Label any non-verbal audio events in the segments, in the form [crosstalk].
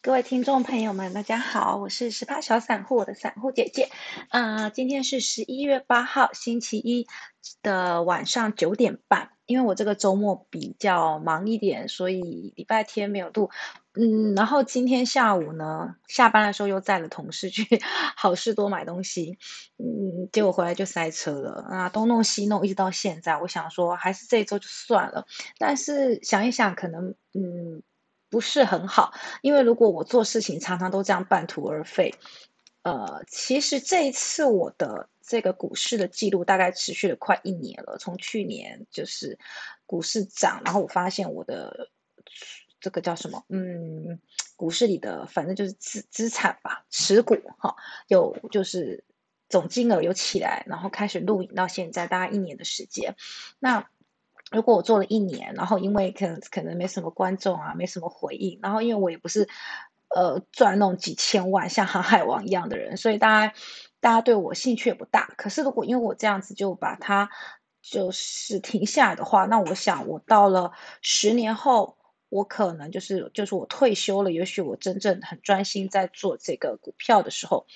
各位听众朋友们，大家好，我是十八小散户的散户姐姐。啊，今天是十一月八号，星期一的晚上九点半。因为我这个周末比较忙一点，所以礼拜天没有录。嗯，然后今天下午呢，下班的时候又载了同事去 [laughs] 好事多买东西。嗯，结果回来就塞车了啊，东弄西弄，一直到现在。我想说，还是这一周就算了。但是想一想，可能嗯。不是很好，因为如果我做事情常常都这样半途而废，呃，其实这一次我的这个股市的记录大概持续了快一年了，从去年就是股市涨，然后我发现我的这个叫什么，嗯，股市里的反正就是资资产吧，持股哈，有就是总金额有起来，然后开始录影到现在大概一年的时间，那。如果我做了一年，然后因为可能可能没什么观众啊，没什么回应，然后因为我也不是呃赚那种几千万像航海王一样的人，所以大家大家对我兴趣也不大。可是如果因为我这样子就把它就是停下来的话，那我想我到了十年后，我可能就是就是我退休了，也许我真正很专心在做这个股票的时候。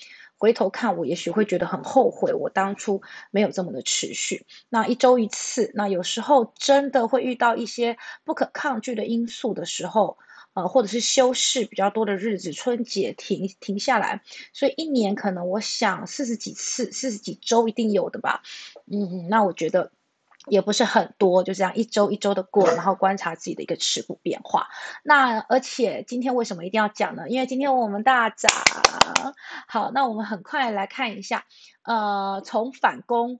回头看，我也许会觉得很后悔，我当初没有这么的持续。那一周一次，那有时候真的会遇到一些不可抗拒的因素的时候，呃，或者是休市比较多的日子，春节停停下来，所以一年可能我想四十几次，四十几周一定有的吧。嗯，那我觉得。也不是很多，就这样一周一周的过，然后观察自己的一个持股变化。那而且今天为什么一定要讲呢？因为今天我们大涨。好，那我们很快来看一下，呃，从反攻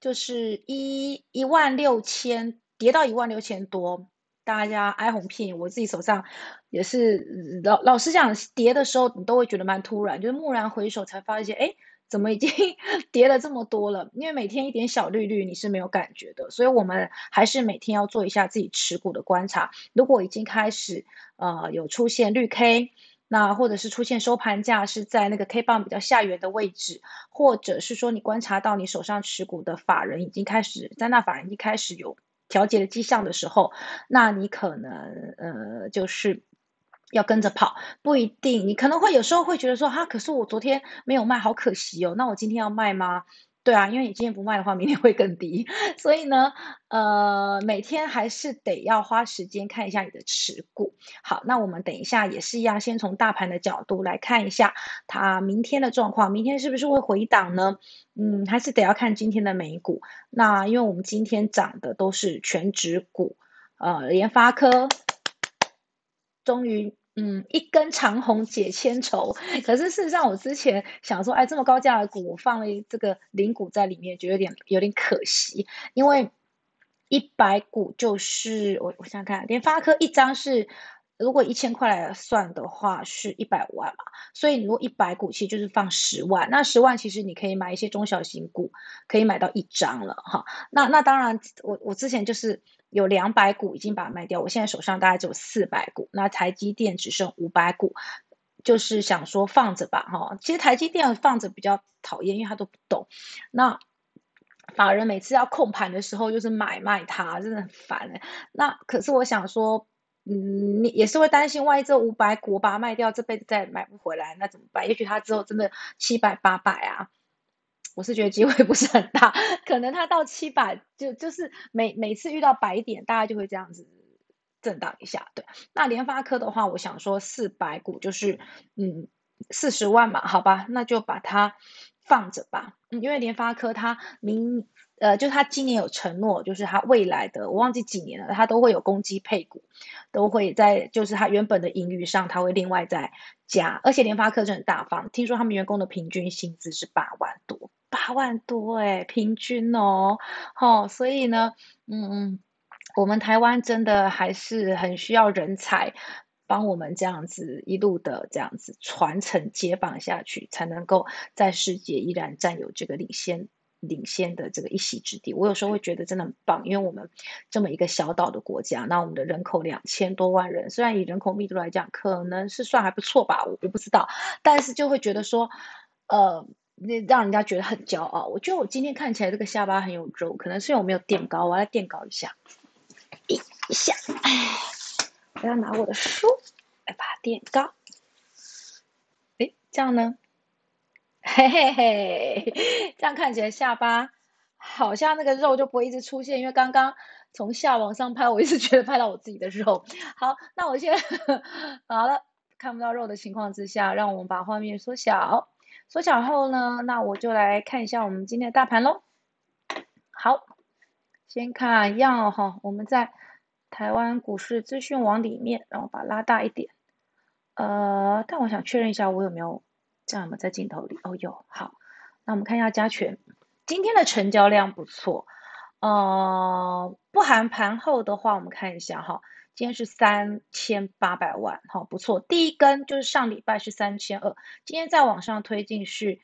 就是一一万六千跌到一万六千多，大家哀鸿遍野。我自己手上也是老老实讲，跌的时候你都会觉得蛮突然，就是蓦然回首才发现，哎。怎么已经 [laughs] 跌了这么多了？因为每天一点小绿绿你是没有感觉的，所以我们还是每天要做一下自己持股的观察。如果已经开始呃有出现绿 K，那或者是出现收盘价是在那个 K 棒比较下缘的位置，或者是说你观察到你手上持股的法人已经开始在那法人一开始有调节的迹象的时候，那你可能呃就是。要跟着跑不一定，你可能会有时候会觉得说哈，可是我昨天没有卖，好可惜哦。那我今天要卖吗？对啊，因为你今天不卖的话，明天会更低。[laughs] 所以呢，呃，每天还是得要花时间看一下你的持股。好，那我们等一下也是一样，先从大盘的角度来看一下它明天的状况，明天是不是会回档呢？嗯，还是得要看今天的美股。那因为我们今天涨的都是全指股，呃，联发科。终于，嗯，一根长虹解千愁。[laughs] 可是事实上，我之前想说，哎，这么高价的股，我放了这个零股在里面，觉得有点有点可惜。因为一百股就是我我想想看，联发科一张是如果一千块来算的话，是一百万嘛。所以你如果一百股，其实就是放十万。那十万其实你可以买一些中小型股，可以买到一张了哈。那那当然，我我之前就是。有两百股已经把它卖掉，我现在手上大概只有四百股，那台积电只剩五百股，就是想说放着吧，哈。其实台积电放着比较讨厌，因为他都不懂。那法人每次要控盘的时候，就是买卖它，真的很烦哎。那可是我想说，嗯，你也是会担心，万一这五百股把它卖掉，这辈子再也买不回来，那怎么办？也许它之后真的七百八百啊。我是觉得机会 [laughs] 不是很大，可能它到七百就就是每每次遇到白点，大家就会这样子震荡一下。对，那联发科的话，我想说四百股就是嗯四十万嘛，好吧，那就把它放着吧。嗯，因为联发科它明呃，就它今年有承诺，就是它未来的我忘记几年了，它都会有攻击配股，都会在就是它原本的盈余上，它会另外再加。而且联发科是很大方，听说他们员工的平均薪资是八万多。八万多哎，平均哦，好，所以呢，嗯，我们台湾真的还是很需要人才，帮我们这样子一路的这样子传承接棒下去，才能够在世界依然占有这个领先领先的这个一席之地。我有时候会觉得真的很棒，因为我们这么一个小岛的国家，那我们的人口两千多万人，虽然以人口密度来讲，可能是算还不错吧，我我不知道，但是就会觉得说，呃。那让人家觉得很骄傲。我觉得我今天看起来这个下巴很有肉，可能是因为我没有垫高，我要垫高一下，一下，哎，我要拿我的书来把它垫高。哎这样呢？嘿嘿嘿，这样看起来下巴好像那个肉就不会一直出现，因为刚刚从下往上拍，我一直觉得拍到我自己的肉。好，那我先 [laughs] 好了，看不到肉的情况之下，让我们把画面缩小。缩小后呢，那我就来看一下我们今天的大盘喽。好，先看样哈，我们在台湾股市资讯网里面，然后把它拉大一点。呃，但我想确认一下，我有没有这样吗在镜头里？哦，有。好，那我们看一下加权，今天的成交量不错。呃，不含盘后的话，我们看一下哈，今天是三千八百万，好，不错。第一根就是上礼拜是三千二，今天再往上推进是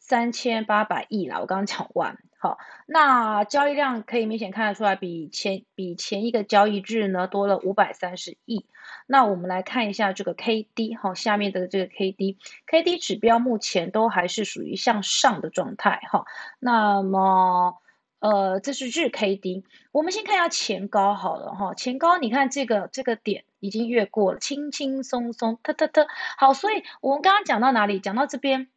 三千八百亿啦。我刚刚讲完，好，那交易量可以明显看得出来，比前比前一个交易日呢多了五百三十亿。那我们来看一下这个 K D 哈，下面的这个 K D，K D 指标目前都还是属于向上的状态哈。那么呃，这是日 K D，我们先看一下前高好了哈。前高你看这个这个点已经越过了，轻轻松松，特特特好。所以我们刚刚讲到哪里？讲到这边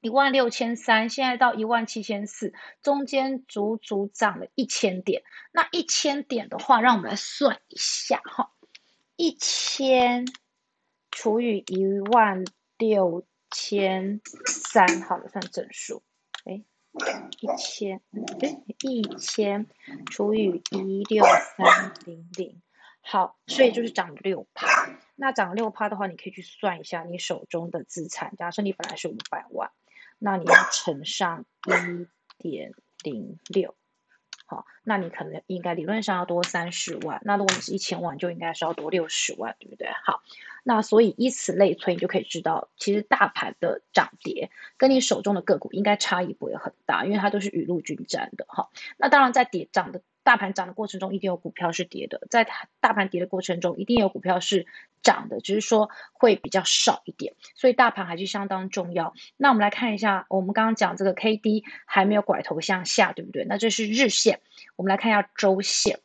一万六千三，现在到一万七千四，中间足足涨了一千点。那一千点的话，让我们来算一下哈。一千除以一万六千三，好了，算整数。一千，哎，一千除以一六三零零，好，所以就是涨六趴。那涨六趴的话，你可以去算一下你手中的资产。假设你本来是五百万，那你要乘上一点零六。好，那你可能应该理论上要多三十万，那如果你是一千万，就应该是要多六十万，对不对？好，那所以以此类推，你就可以知道，其实大盘的涨跌跟你手中的个股应该差异不会很大，因为它都是雨露均沾的。哈，那当然在跌涨的。大盘涨的过程中，一定有股票是跌的；在大盘跌的过程中，一定有股票是涨的，只是说会比较少一点。所以大盘还是相当重要。那我们来看一下，我们刚刚讲这个 K D 还没有拐头向下，对不对？那这是日线，我们来看一下周线。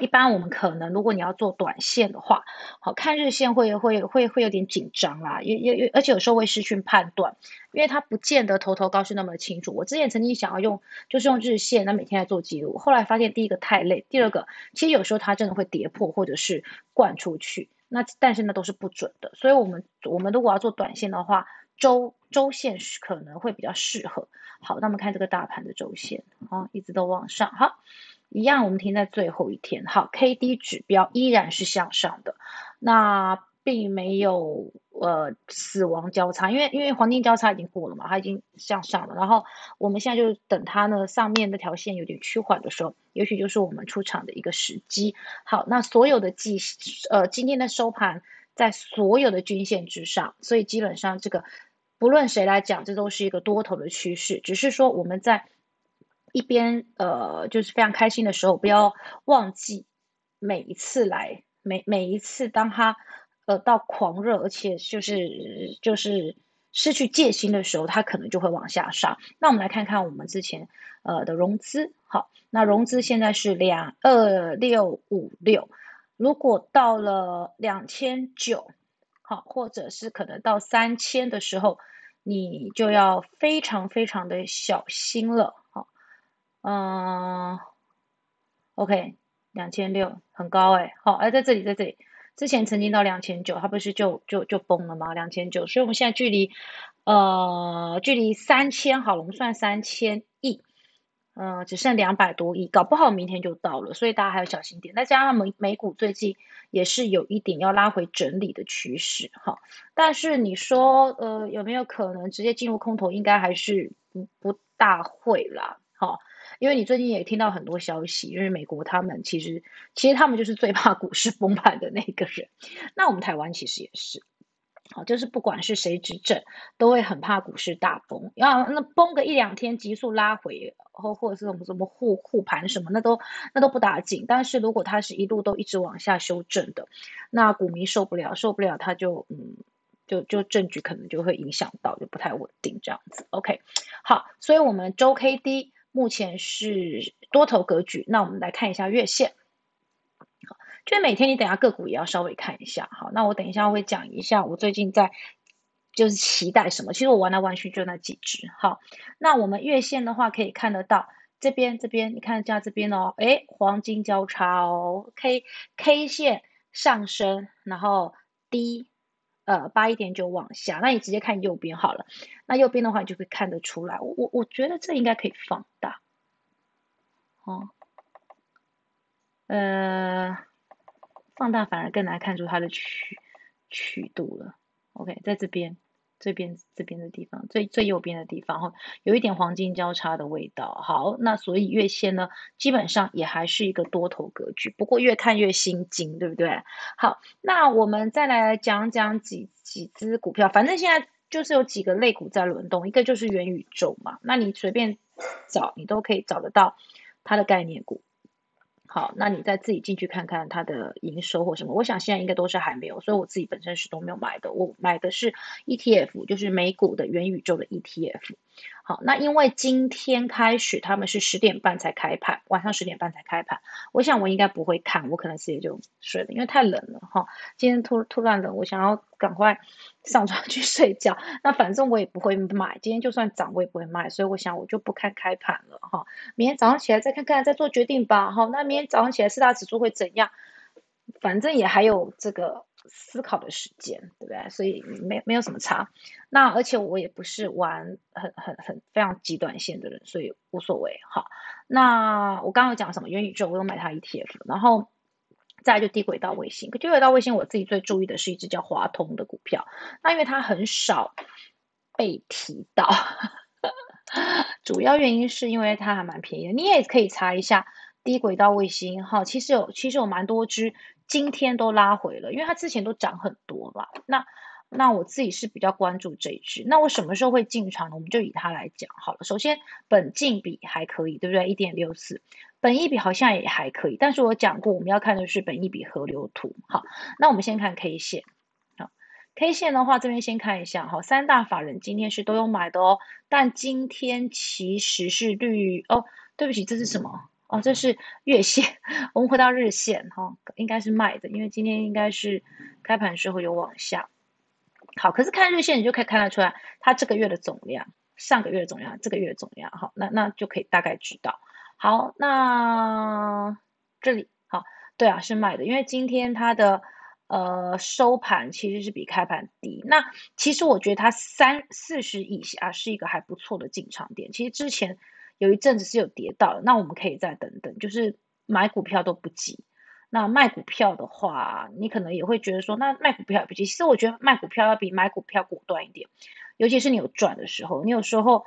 一般我们可能，如果你要做短线的话，好看日线会会会会有点紧张啦，也也也而且有时候会失去判断，因为它不见得头头高是那么清楚。我之前曾经想要用，就是用日线，那每天来做记录，后来发现第一个太累，第二个其实有时候它真的会跌破或者是灌出去，那但是那都是不准的。所以我们我们如果要做短线的话，周周线是可能会比较适合。好，那我们看这个大盘的周线，啊，一直都往上，好。一样，我们停在最后一天。好，K D 指标依然是向上的，那并没有呃死亡交叉，因为因为黄金交叉已经过了嘛，它已经向上了。然后我们现在就等它呢上面那条线有点趋缓的时候，也许就是我们出场的一个时机。好，那所有的季呃今天的收盘在所有的均线之上，所以基本上这个不论谁来讲，这都是一个多头的趋势，只是说我们在。一边呃，就是非常开心的时候，不要忘记每一次来，每每一次当他呃到狂热，而且就是就是失去戒心的时候，他可能就会往下杀。那我们来看看我们之前呃的融资，好，那融资现在是两二六五六，如果到了两千九，好，或者是可能到三千的时候，你就要非常非常的小心了。嗯，OK，两千六很高哎，好，哎，在这里，在这里，之前曾经到两千九，它不是就就就崩了吗？两千九，所以我们现在距离，呃，距离三千好了，我们算三千亿，嗯，只剩两百多亿，搞不好明天就到了，所以大家还要小心点。再加上美美股最近也是有一点要拉回整理的趋势，哈，但是你说，呃，有没有可能直接进入空头？应该还是不不大会啦，哈。因为你最近也听到很多消息，因为美国他们其实其实他们就是最怕股市崩盘的那个人，那我们台湾其实也是，好，就是不管是谁执政，都会很怕股市大崩，要那崩个一两天，急速拉回，或或者是什么什么护护盘什么，那都那都不打紧。但是如果它是一路都一直往下修正的，那股民受不了，受不了，他就嗯，就就证据可能就会影响到，就不太稳定这样子。OK，好，所以我们周 K D。目前是多头格局，那我们来看一下月线。好，就是每天你等下个股也要稍微看一下。好，那我等一下会讲一下我最近在就是期待什么？其实我玩来玩去就那几只。好，那我们月线的话可以看得到，这边这边你看一下这边哦，诶，黄金交叉哦，K K 线上升，然后低，呃，八一点九往下。那你直接看右边好了，那右边的话你就可以看得出来。我我觉得这应该可以放大，哦，呃，放大反而更难看出它的曲曲度了。OK，在这边。这边这边的地方，最最右边的地方哈，有一点黄金交叉的味道。好，那所以月线呢，基本上也还是一个多头格局，不过越看越心惊，对不对？好，那我们再来讲讲几几只股票，反正现在就是有几个类股在轮动，一个就是元宇宙嘛，那你随便找，你都可以找得到它的概念股。好，那你再自己进去看看它的营收或什么，我想现在应该都是还没有，所以我自己本身是都没有买的，我买的是 ETF，就是美股的元宇宙的 ETF。好，那因为今天开始他们是十点半才开盘，晚上十点半才开盘，我想我应该不会看，我可能直接就睡了，因为太冷了哈。今天突突然冷，我想要赶快 [laughs] 上床去睡觉。那反正我也不会买，今天就算涨我也不会卖，所以我想我就不看开盘了哈。明天早上起来再看看，再做决定吧。好，那明天早上起来四大指数会怎样？反正也还有这个。思考的时间，对不对？所以没没有什么差。那而且我也不是玩很很很非常极短线的人，所以无所谓。好，那我刚刚讲什么元宇宙，我有买它 ETF，然后再就低轨道卫星。低轨道卫星我自己最注意的是一只叫华通的股票，那因为它很少被提到，[laughs] 主要原因是因为它还蛮便宜的。你也可以查一下低轨道卫星，哈，其实有其实有蛮多只。今天都拉回了，因为它之前都涨很多嘛。那那我自己是比较关注这一只。那我什么时候会进场呢？我们就以它来讲好了。首先，本净比还可以，对不对？一点六四，本益比好像也还可以。但是我讲过，我们要看的是本益比河流图。好，那我们先看 K 线。好，K 线的话，这边先看一下。好，三大法人今天是都有买的哦。但今天其实是绿哦，对不起，这是什么？哦，这是月线，[laughs] 我们回到日线哈，应该是卖的，因为今天应该是开盘时候有往下。好，可是看日线你就可以看得出来，它这个月的总量，上个月的总量，这个月的总量，好，那那就可以大概知道。好，那这里好，对啊，是卖的，因为今天它的呃收盘其实是比开盘低。那其实我觉得它三四十以下是一个还不错的进场点。其实之前。有一阵子是有跌到，那我们可以再等等，就是买股票都不急。那卖股票的话，你可能也会觉得说，那卖股票也不急。其实我觉得卖股票要比买股票果断一点，尤其是你有赚的时候。你有时候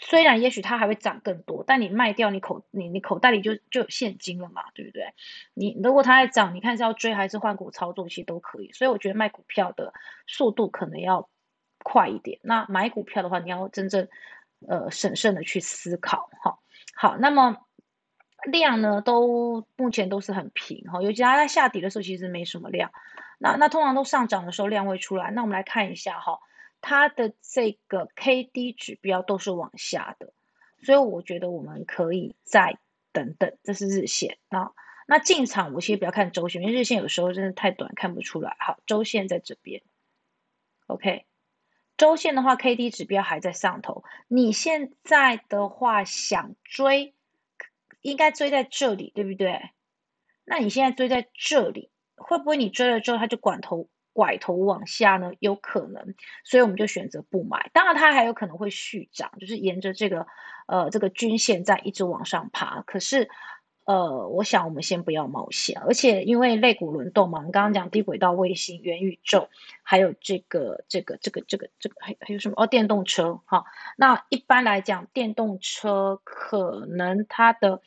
虽然也许它还会涨更多，但你卖掉，你口你你口袋里就就有现金了嘛，对不对？你如果它在涨，你看是要追还是换股操作，其实都可以。所以我觉得卖股票的速度可能要快一点。那买股票的话，你要真正。呃，审慎的去思考，哈，好，那么量呢，都目前都是很平，哈，尤其它在下底的时候，其实没什么量，那那通常都上涨的时候量会出来，那我们来看一下，哈，它的这个 K D 指标都是往下的，所以我觉得我们可以再等等，这是日线，那那进场我其实不要看周线，因为日线有时候真的太短看不出来，好，周线在这边，OK。周线的话，K D 指标还在上头。你现在的话想追，应该追在这里，对不对？那你现在追在这里，会不会你追了之后它就拐头拐头往下呢？有可能，所以我们就选择不买。当然，它还有可能会续涨，就是沿着这个呃这个均线在一直往上爬。可是。呃，我想我们先不要冒险，而且因为类股轮动嘛，我们刚刚讲低轨道卫星、元宇宙，还有这个、这个、这个、这个、这个，还还有什么？哦，电动车哈。那一般来讲，电动车可能它的，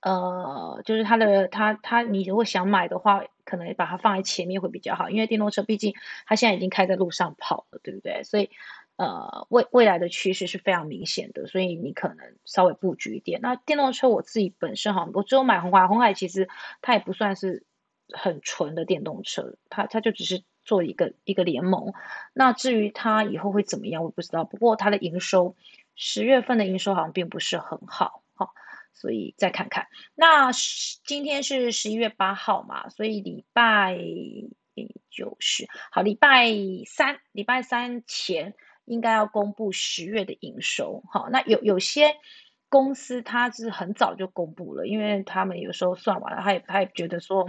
呃，就是它的它它，你如果想买的话，可能把它放在前面会比较好，因为电动车毕竟它现在已经开在路上跑了，对不对？所以。呃，未未来的趋势是非常明显的，所以你可能稍微布局一点。那电动车我自己本身哈，我只有买红海，红海其实它也不算是很纯的电动车，它它就只是做一个一个联盟。那至于它以后会怎么样，我不知道。不过它的营收十月份的营收好像并不是很好，哈，所以再看看。那今天是十一月八号嘛，所以礼拜就是好，礼拜三，礼拜三前应该要公布十月的营收。好，那有有些公司它是很早就公布了，因为他们有时候算完了，他也他也觉得说。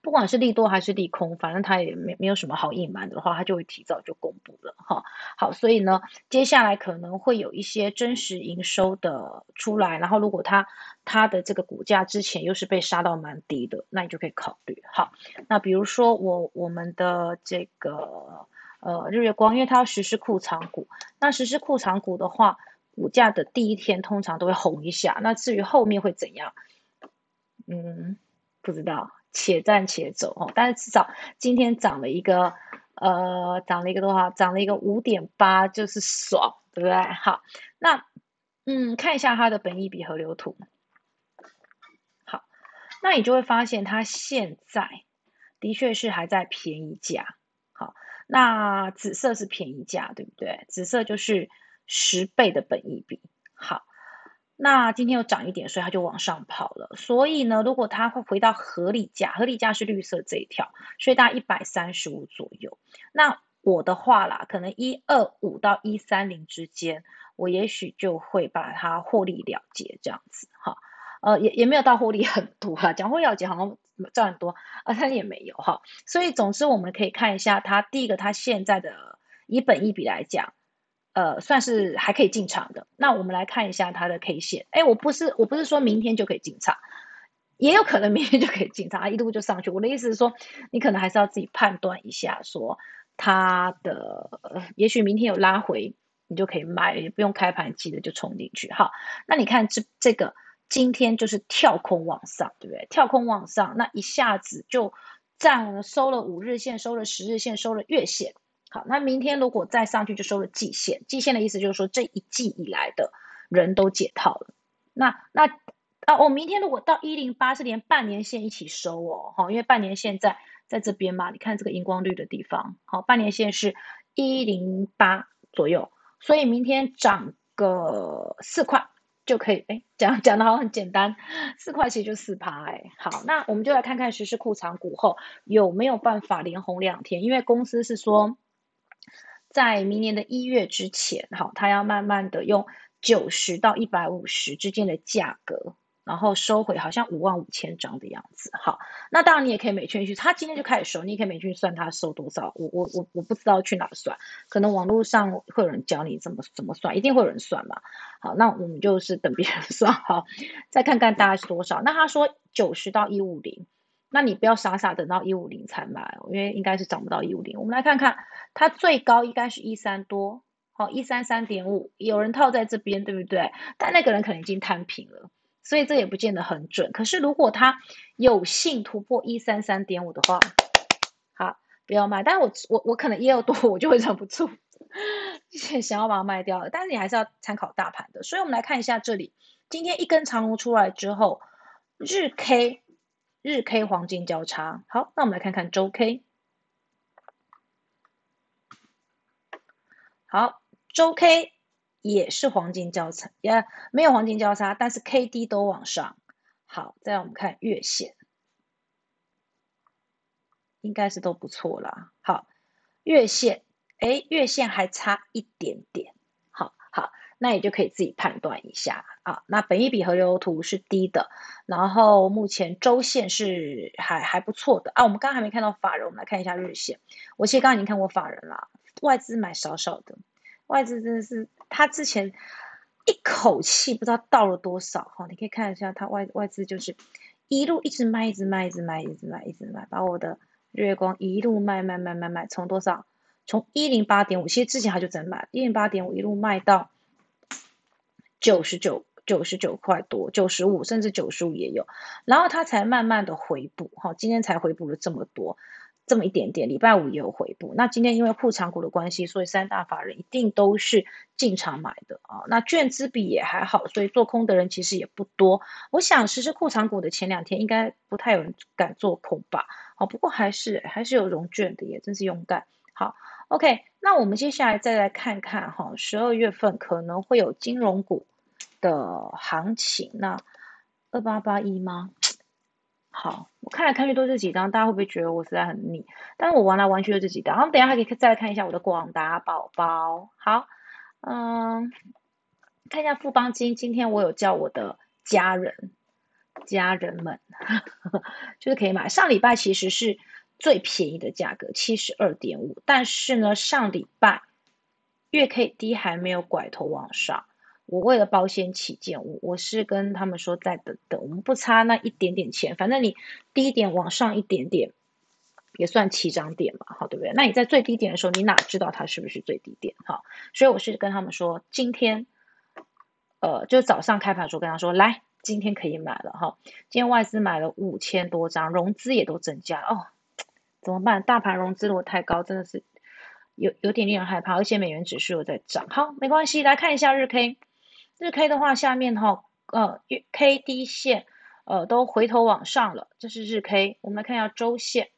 不管是利多还是利空，反正他也没没有什么好隐瞒的话，他就会提早就公布了哈。好，所以呢，接下来可能会有一些真实营收的出来，然后如果它它的这个股价之前又是被杀到蛮低的，那你就可以考虑。好，那比如说我我们的这个呃日月光，因为它要实施库藏股，那实施库藏股的话，股价的第一天通常都会红一下，那至于后面会怎样，嗯，不知道。且战且走哦，但是至少今天涨了一个，呃，涨了一个多少？涨了一个五点八，就是爽，对不对？好，那嗯，看一下它的本益比河流图。好，那你就会发现它现在的确是还在便宜价。那紫色是便宜价，对不对？紫色就是十倍的本益比。好。那今天又涨一点，所以它就往上跑了。所以呢，如果它会回到合理价，合理价是绿色这一条，所以大概一百三十五左右。那我的话啦，可能一二五到一三零之间，我也许就会把它获利了结这样子哈。呃，也也没有到获利很多啊，讲获利了结好像赚很多啊，他也没有哈。所以总之我们可以看一下它第一个，它现在的以本一比来讲。呃，算是还可以进场的。那我们来看一下它的 K 线。哎，我不是我不是说明天就可以进场，也有可能明天就可以进场啊，一路就上去。我的意思是说，你可能还是要自己判断一下，说它的也许明天有拉回，你就可以买，也不用开盘急的就冲进去。好，那你看这这个今天就是跳空往上，对不对？跳空往上，那一下子就站收了五日线，收了十日线，收了月线。好，那明天如果再上去就收了季线，季线的意思就是说这一季以来的人都解套了。那那啊，我明天如果到一零八是连半年线一起收哦，好，因为半年线在在这边嘛，你看这个荧光绿的地方，好，半年线是一零八左右，所以明天涨个四块就可以。哎，讲讲的好很简单，四块其实就四趴哎。好，那我们就来看看实施库藏股后有没有办法连红两天，因为公司是说。在明年的一月之前，好，它要慢慢的用九十到一百五十之间的价格，然后收回好像五万五千张的样子，好，那当然你也可以每圈去，他今天就开始收，你也可以每圈算他收多少，我我我我不知道去哪算，可能网络上会有人教你怎么怎么算，一定会有人算嘛，好，那我们就是等别人 [laughs] 算，好，再看看大概是多少，那他说九十到一五零。那你不要傻傻等到一五零才买，因为应该是涨不到一五零。我们来看看，它最高应该是一三多，好一三三点五，有人套在这边，对不对？但那个人可能已经摊平了，所以这也不见得很准。可是如果它有幸突破一三三点五的话，好，不要卖。但是我我我可能也有多，我就会忍不住 [laughs] 想要把它卖掉。但是你还是要参考大盘的。所以我们来看一下这里，今天一根长红出来之后，日 K。日 K 黄金交叉，好，那我们来看看周 K。好，周 K 也是黄金交叉，也没有黄金交叉，但是 K D 都往上。好，再让我们看月线，应该是都不错啦。好，月线，哎，月线还差一点点。好好。那也就可以自己判断一下啊。那本一比河流图是低的，然后目前周线是还还不错的啊。我们刚刚还没看到法人，我们来看一下日线。我其实刚刚已经看过法人了，外资买少少的，外资真的是他之前一口气不知道到了多少哈。你可以看一下，他外外资就是一路一直卖，一直卖，一直卖，一直卖，一直卖，把我的月光一路卖卖卖卖卖，从多少？从一零八点五，其实之前他就在卖一零八点五，一路卖到。九十九九十九块多，九十五甚至九十五也有，然后它才慢慢的回补，哈，今天才回补了这么多，这么一点点，礼拜五也有回补。那今天因为护长股的关系，所以三大法人一定都是进场买的啊。那券资比也还好，所以做空的人其实也不多。我想实施护长股的前两天，应该不太有人敢做空吧？好，不过还是还是有融券的，也真是勇敢。好，OK，那我们接下来再来看看哈，十二月份可能会有金融股。的行情，那二八八一吗？好，我看来看去都这几张，大家会不会觉得我实在很腻？但是我玩来玩去就这几张，然后等下还可以再来看一下我的广达宝宝。好，嗯，看一下富邦金，今天我有叫我的家人、家人们呵呵，[laughs] 就是可以买。上礼拜其实是最便宜的价格，七十二点五，但是呢，上礼拜月 K D 还没有拐头往上。我为了保险起见，我我是跟他们说再等等，我们不差那一点点钱，反正你低点往上一点点，也算起涨点嘛，好对不对？那你在最低点的时候，你哪知道它是不是最低点？哈，所以我是跟他们说，今天，呃，就早上开盘时候跟他说，来，今天可以买了哈。今天外资买了五千多张，融资也都增加哦，怎么办？大盘融资如果太高，真的是有有点令人害怕，而且美元指数又在涨。好，没关系，来看一下日 K。日 K 的话，下面哈，呃，月 K D 线，呃，都回头往上了，这是日 K。我们来看一下周线，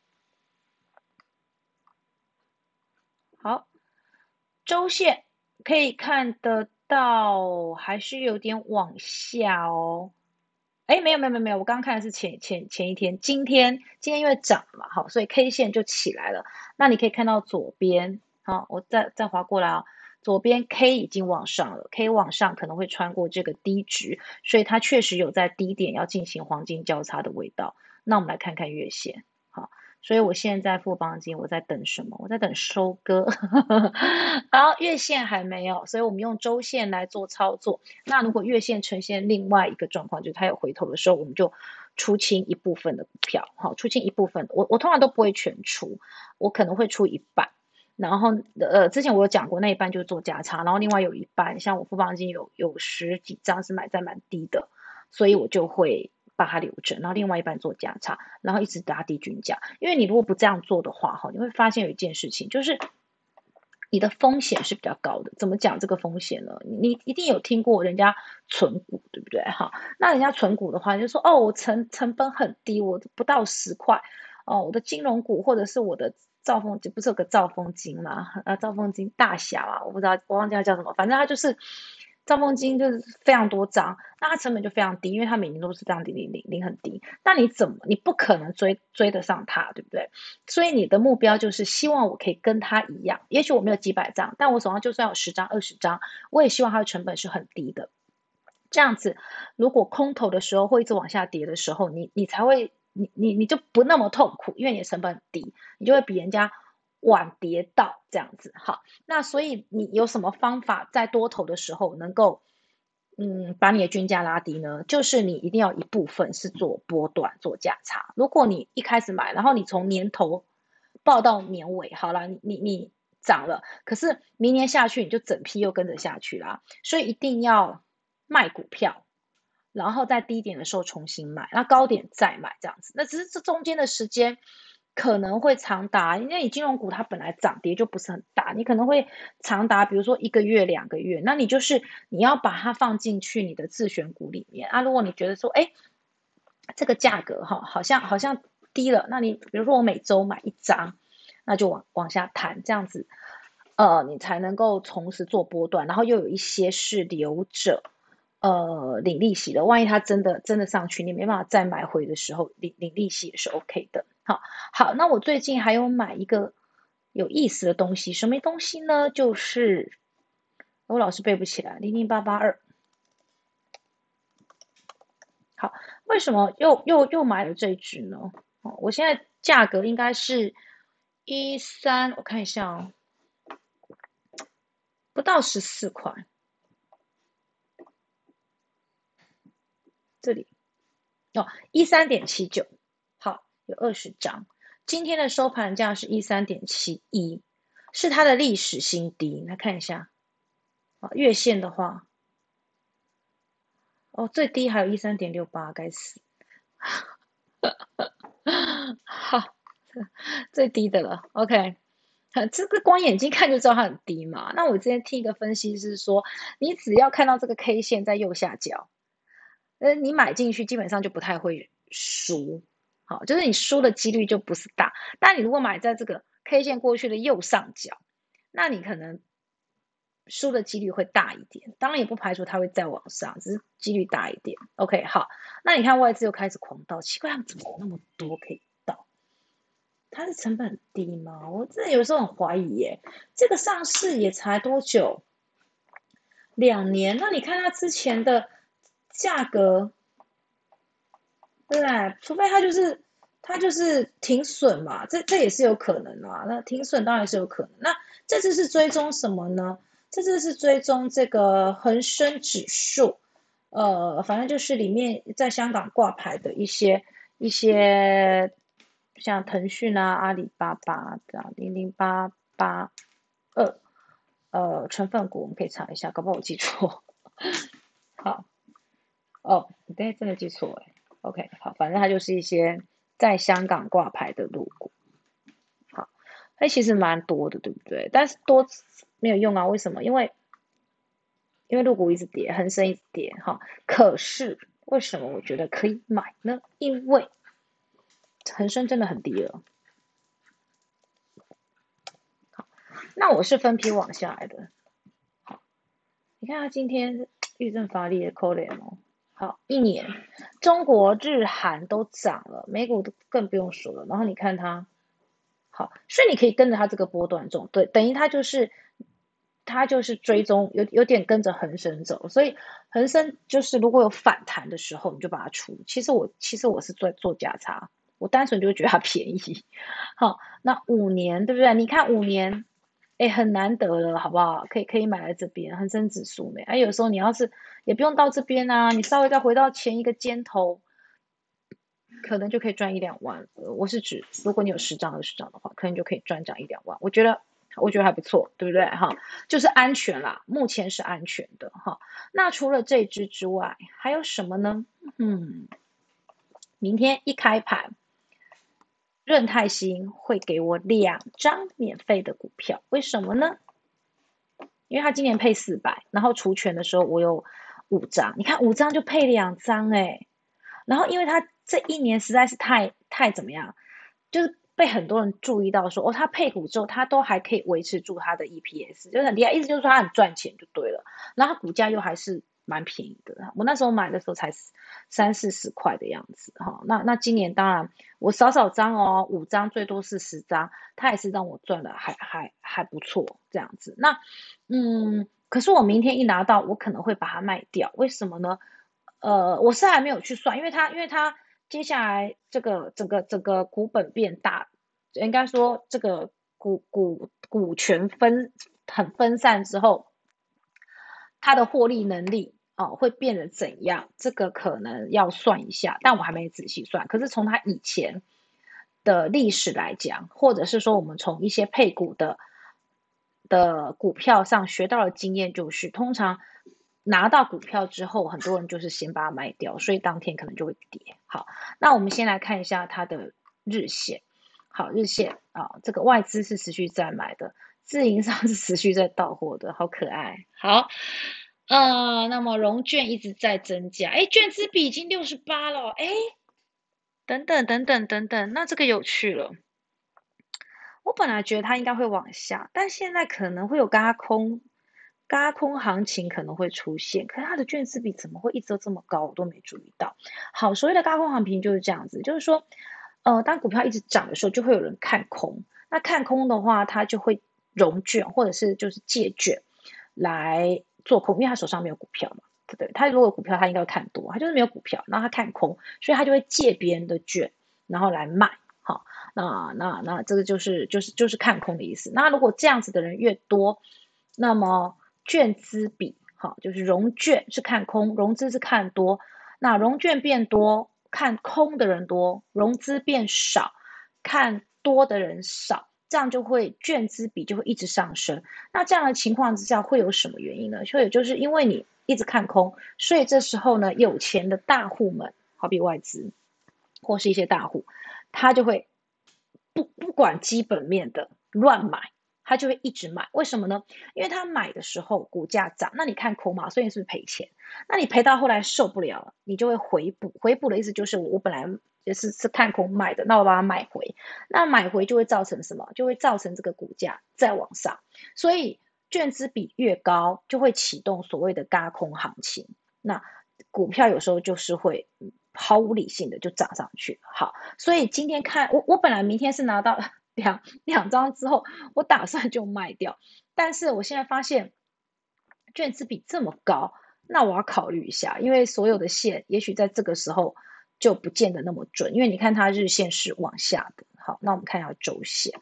好，周线可以看得到，还是有点往下哦。哎，没有没有没有，我刚看的是前前前一天，今天今天因为涨嘛，好，所以 K 线就起来了。那你可以看到左边，好，我再再划过来啊。左边 K 已经往上了，K 往上可能会穿过这个低值，所以它确实有在低点要进行黄金交叉的味道。那我们来看看月线，好，所以我现在富邦金我在等什么？我在等收割，[laughs] 好月线还没有，所以我们用周线来做操作。那如果月线呈现另外一个状况，就是它有回头的时候，我们就出清一部分的股票，好，出清一部分，我我通常都不会全出，我可能会出一半。然后，呃，之前我有讲过，那一半就是做价差，然后另外有一半，像我富邦金有有十几张是买在蛮低的，所以我就会把它留着，然后另外一半做价差，然后一直打低均价。因为你如果不这样做的话，哈，你会发现有一件事情，就是你的风险是比较高的。怎么讲这个风险呢？你一定有听过人家存股，对不对？哈，那人家存股的话，就说哦，我成成本很低，我不到十块，哦，我的金融股或者是我的。兆丰金不是有个兆丰金吗？啊，[laughs] 兆丰金大侠啊，我不知道，我忘记它叫什么，反正它就是兆丰金，就是非常多张，那它成本就非常低，因为它每年都是这样零零零零很低。那你怎么，你不可能追追得上它，对不对？所以你的目标就是希望我可以跟它一样，也许我没有几百张，但我手上就算有十张、二十张，我也希望它的成本是很低的。这样子，如果空头的时候会一直往下跌的时候，你你才会。你你你就不那么痛苦，因为你的成本很低，你就会比人家晚跌到这样子。好，那所以你有什么方法在多头的时候能够嗯把你的均价拉低呢？就是你一定要一部分是做波段做价差。如果你一开始买，然后你从年头报到年尾，好了，你你你涨了，可是明年下去你就整批又跟着下去啦。所以一定要卖股票。然后在低点的时候重新买，那高点再买，这样子。那只是这中间的时间可能会长达，因为你金融股它本来涨跌就不是很大，你可能会长达，比如说一个月、两个月。那你就是你要把它放进去你的自选股里面啊。如果你觉得说，哎，这个价格哈，好像好像低了，那你比如说我每周买一张，那就往往下弹，这样子，呃，你才能够同时做波段，然后又有一些是留着。呃，领利息的，万一它真的真的上去，你没办法再买回的时候，领领利息也是 OK 的。好，好，那我最近还有买一个有意思的东西，什么东西呢？就是我老是背不起来，零零八八二。好，为什么又又又买了这只呢？哦，我现在价格应该是一三，我看一下哦，不到十四块。这里哦，一三点七九，好，有二十张。今天的收盘价是一三点七一，是它的历史新低。来看一下，啊，月线的话，哦，最低还有一三点六八，该死，[laughs] 好，最低的了。OK，这个光眼睛看就知道它很低嘛。那我之前听一个分析是说，你只要看到这个 K 线在右下角。呃，你买进去基本上就不太会输，好，就是你输的几率就不是大。但你如果买在这个 K 线过去的右上角，那你可能输的几率会大一点。当然也不排除它会再往上，只是几率大一点。OK，好，那你看外资又开始狂倒，奇怪，他们怎么那么多可以倒？它的成本很低吗？我真的有时候很怀疑耶。这个上市也才多久？两年？那你看它之前的价格，对？除非它就是。它就是停损嘛，这这也是有可能啊。那停损当然是有可能。那这次是追踪什么呢？这次是追踪这个恒生指数，呃，反正就是里面在香港挂牌的一些一些，像腾讯啊、阿里巴巴这样零零八八二，呃，成分股我们可以查一下，搞不好我记错。[laughs] 好，哦，你对，真的记错哎。OK，好，反正它就是一些。在香港挂牌的入股，好，哎，其实蛮多的，对不对？但是多没有用啊，为什么？因为因为入股一直跌，恒生一直跌，哈。可是为什么我觉得可以买呢？因为恒生真的很低了。好，那我是分批往下来的。好，你看它今天预震发力的扣脸哦。好，一年，中国、日韩都涨了，美股都更不用说了。然后你看它，好，所以你可以跟着它这个波段走，对，等于它就是它就是追踪，有有点跟着恒生走。所以恒生就是如果有反弹的时候，你就把它出。其实我其实我是做做价差，我单纯就觉得它便宜。[laughs] 好，那五年对不对？你看五年。哎，很难得了，好不好？可以可以买来这边恒生指数呢。哎，有时候你要是也不用到这边啊，你稍微再回到前一个尖头，可能就可以赚一两万。我是指，如果你有十张二十张的话，可能就可以赚涨一两万。我觉得我觉得还不错，对不对？哈，就是安全啦，目前是安全的哈。那除了这只之外，还有什么呢？嗯，明天一开盘。润泰新会给我两张免费的股票，为什么呢？因为他今年配四百，然后除权的时候我有五张，你看五张就配两张哎，然后因为他这一年实在是太太怎么样，就是被很多人注意到说哦，他配股之后他都还可以维持住他的 EPS，就是很厉害，意思就是说他很赚钱就对了，然后股价又还是。蛮便宜的，我那时候买的时候才三四十块的样子哈。那那今年当然我少少张哦，五张最多是十张，它也是让我赚的还还还不错这样子。那嗯，可是我明天一拿到，我可能会把它卖掉，为什么呢？呃，我是还没有去算，因为它因为它接下来这个整个整个股本变大，应该说这个股股股权分很分散之后。它的获利能力哦会变得怎样？这个可能要算一下，但我还没仔细算。可是从它以前的历史来讲，或者是说我们从一些配股的的股票上学到的经验，就是通常拿到股票之后，很多人就是先把它卖掉，所以当天可能就会跌。好，那我们先来看一下它的日线。好，日线啊，这个外资是持续在买的。自营商是持续在到货的，好可爱。好，呃，那么融券一直在增加，哎，券资比已经六十八了，哎，等等等等等等，那这个有趣了。我本来觉得它应该会往下，但现在可能会有嘎空，嘎空行情可能会出现。可是它的券资比怎么会一直都这么高？我都没注意到。好，所谓的嘎空行情就是这样子，就是说，呃，当股票一直涨的时候，就会有人看空。那看空的话，它就会。融券或者是就是借券来做空，因为他手上没有股票嘛，对不对？他如果有股票，他应该会看多，他就是没有股票，然后他看空，所以他就会借别人的券，然后来卖。好，那那那这个就是就是就是看空的意思。那如果这样子的人越多，那么券资比，好，就是融券是看空，融资是看多。那融券变多，看空的人多；融资变少，看多的人少。这样就会券资比就会一直上升，那这样的情况之下会有什么原因呢？所以就是因为你一直看空，所以这时候呢，有钱的大户们，好比外资或是一些大户，他就会不不管基本面的乱买，他就会一直买。为什么呢？因为他买的时候股价涨，那你看空嘛，所以是不是赔钱？那你赔到后来受不了了，你就会回补。回补的意思就是我本来。也是是看空买的，那我把它买回，那买回就会造成什么？就会造成这个股价再往上。所以券资比越高，就会启动所谓的嘎空行情。那股票有时候就是会毫无理性的就涨上去。好，所以今天看我，我本来明天是拿到 [laughs] 两两张之后，我打算就卖掉，但是我现在发现券资比这么高，那我要考虑一下，因为所有的线也许在这个时候就不见得那么准，因为你看它日线是往下的。好，那我们看一下周线。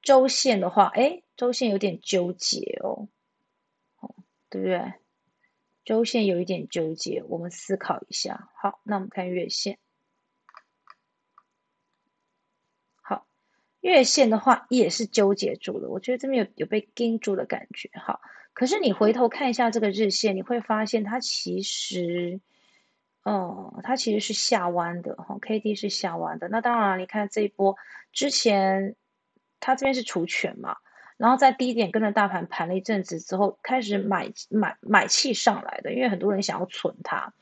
周线的话，哎，周线有点纠结哦，哦，对不对？周线有一点纠结，我们思考一下。好，那我们看月线。月线的话也是纠结住了，我觉得这边有有被盯住的感觉。哈，可是你回头看一下这个日线，你会发现它其实，哦，它其实是下弯的哈，K D 是下弯的。那当然，你看这一波之前。它这边是除权嘛，然后在低点跟着大盘盘了一阵子之后，开始买买买气上来的，因为很多人想要存它。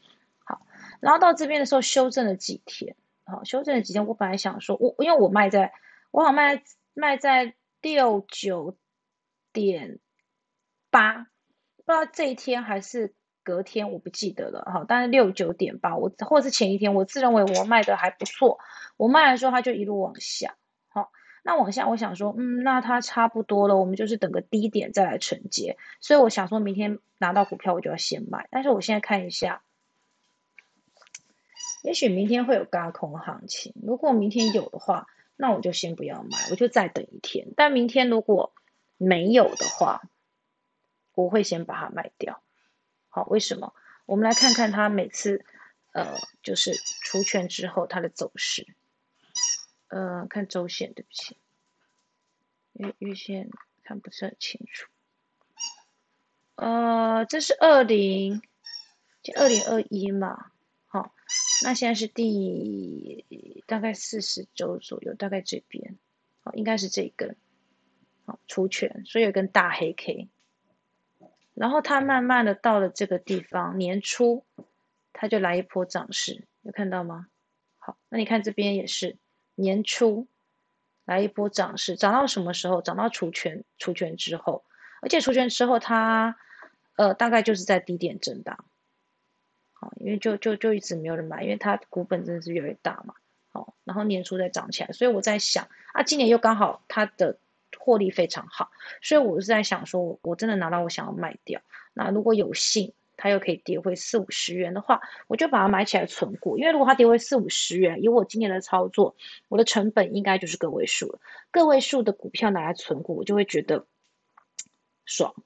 好，然后到这边的时候修正了几天，好，修正了几天。我本来想说，我因为我卖在，我好卖卖在六九点八，不知道这一天还是隔天，我不记得了哈。但是六九点八，我或者是前一天，我自认为我卖的还不错，我卖的时候它就一路往下。那往下，我想说，嗯，那它差不多了，我们就是等个低点再来承接。所以我想说，明天拿到股票我就要先卖。但是我现在看一下，也许明天会有高空行情。如果明天有的话，那我就先不要买，我就再等一天。但明天如果没有的话，我会先把它卖掉。好，为什么？我们来看看它每次，呃，就是出权之后它的走势。呃，看周线，对不起，月月线看不是很清楚。呃，这是二零，就二零二一嘛，那现在是第大概四十周左右，大概这边，好，应该是这一根，好，出拳，所以有根大黑 K，然后它慢慢的到了这个地方，年初它就来一波涨势，有看到吗？好，那你看这边也是。年初来一波涨势，涨到什么时候？涨到除权除权之后，而且除权之后，它呃大概就是在低点震荡，好，因为就就就一直没有人买，因为它股本真的是越来越大嘛，好，然后年初再涨起来，所以我在想啊，今年又刚好它的获利非常好，所以我是在想说，我真的拿到我想要卖掉，那如果有幸。它又可以跌回四五十元的话，我就把它买起来存股。因为如果它跌回四五十元，以我今年的操作，我的成本应该就是个位数了。个位数的股票拿来存股，我就会觉得爽，[laughs]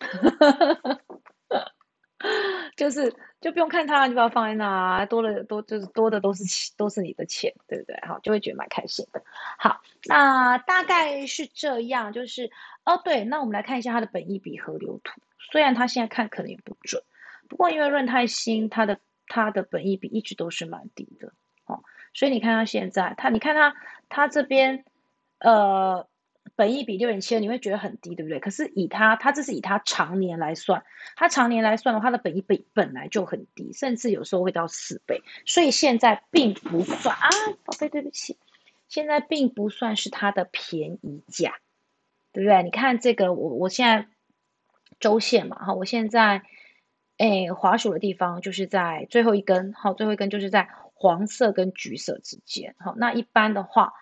就是就不用看它，就把它放在那，多了多就是多的都是都是你的钱，对不对？好，就会觉得蛮开心的。好，那大概是这样，就是哦对，那我们来看一下它的本益比河流图，虽然它现在看可能也不准。不过，因为润泰新它的它的本益比一直都是蛮低的，哦，所以你看它现在，它你看它它这边，呃，本益比六点七二，你会觉得很低，对不对？可是以它它这是以它常年来算，它常年来算的话，它的本益比本来就很低，甚至有时候会到四倍，所以现在并不算啊，宝贝，对不起，现在并不算是它的便宜价，对不对？你看这个，我我现在周线嘛，哈，我现在。哎，滑鼠的地方就是在最后一根，好，最后一根就是在黄色跟橘色之间，好，那一般的话，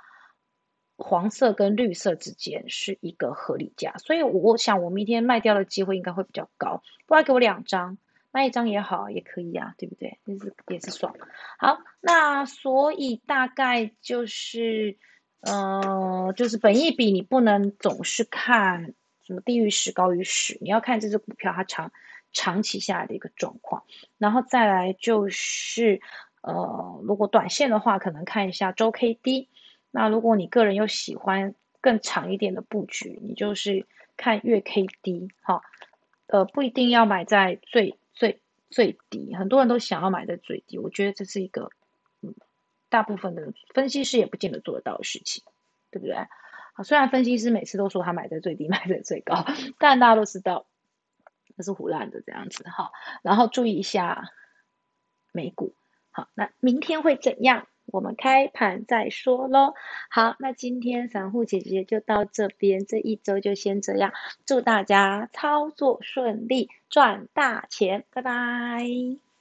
黄色跟绿色之间是一个合理价，所以我想我明天卖掉的机会应该会比较高，不然给我两张，卖一张也好，也可以啊，对不对？也是也是爽。好，那所以大概就是，呃，就是本益比你不能总是看什么低于十高于十，你要看这只股票它长。长期下来的一个状况，然后再来就是，呃，如果短线的话，可能看一下周 K D。那如果你个人又喜欢更长一点的布局，你就是看月 K D。好，呃，不一定要买在最最最低，很多人都想要买在最低。我觉得这是一个，嗯，大部分的分析师也不见得做得到的事情，对不对？好，虽然分析师每次都说他买在最低，[laughs] 买在最高，但大家都知道。那是胡乱的这样子哈，然后注意一下美股，好，那明天会怎样？我们开盘再说喽。好，那今天散户姐姐就到这边，这一周就先这样，祝大家操作顺利，赚大钱，拜拜。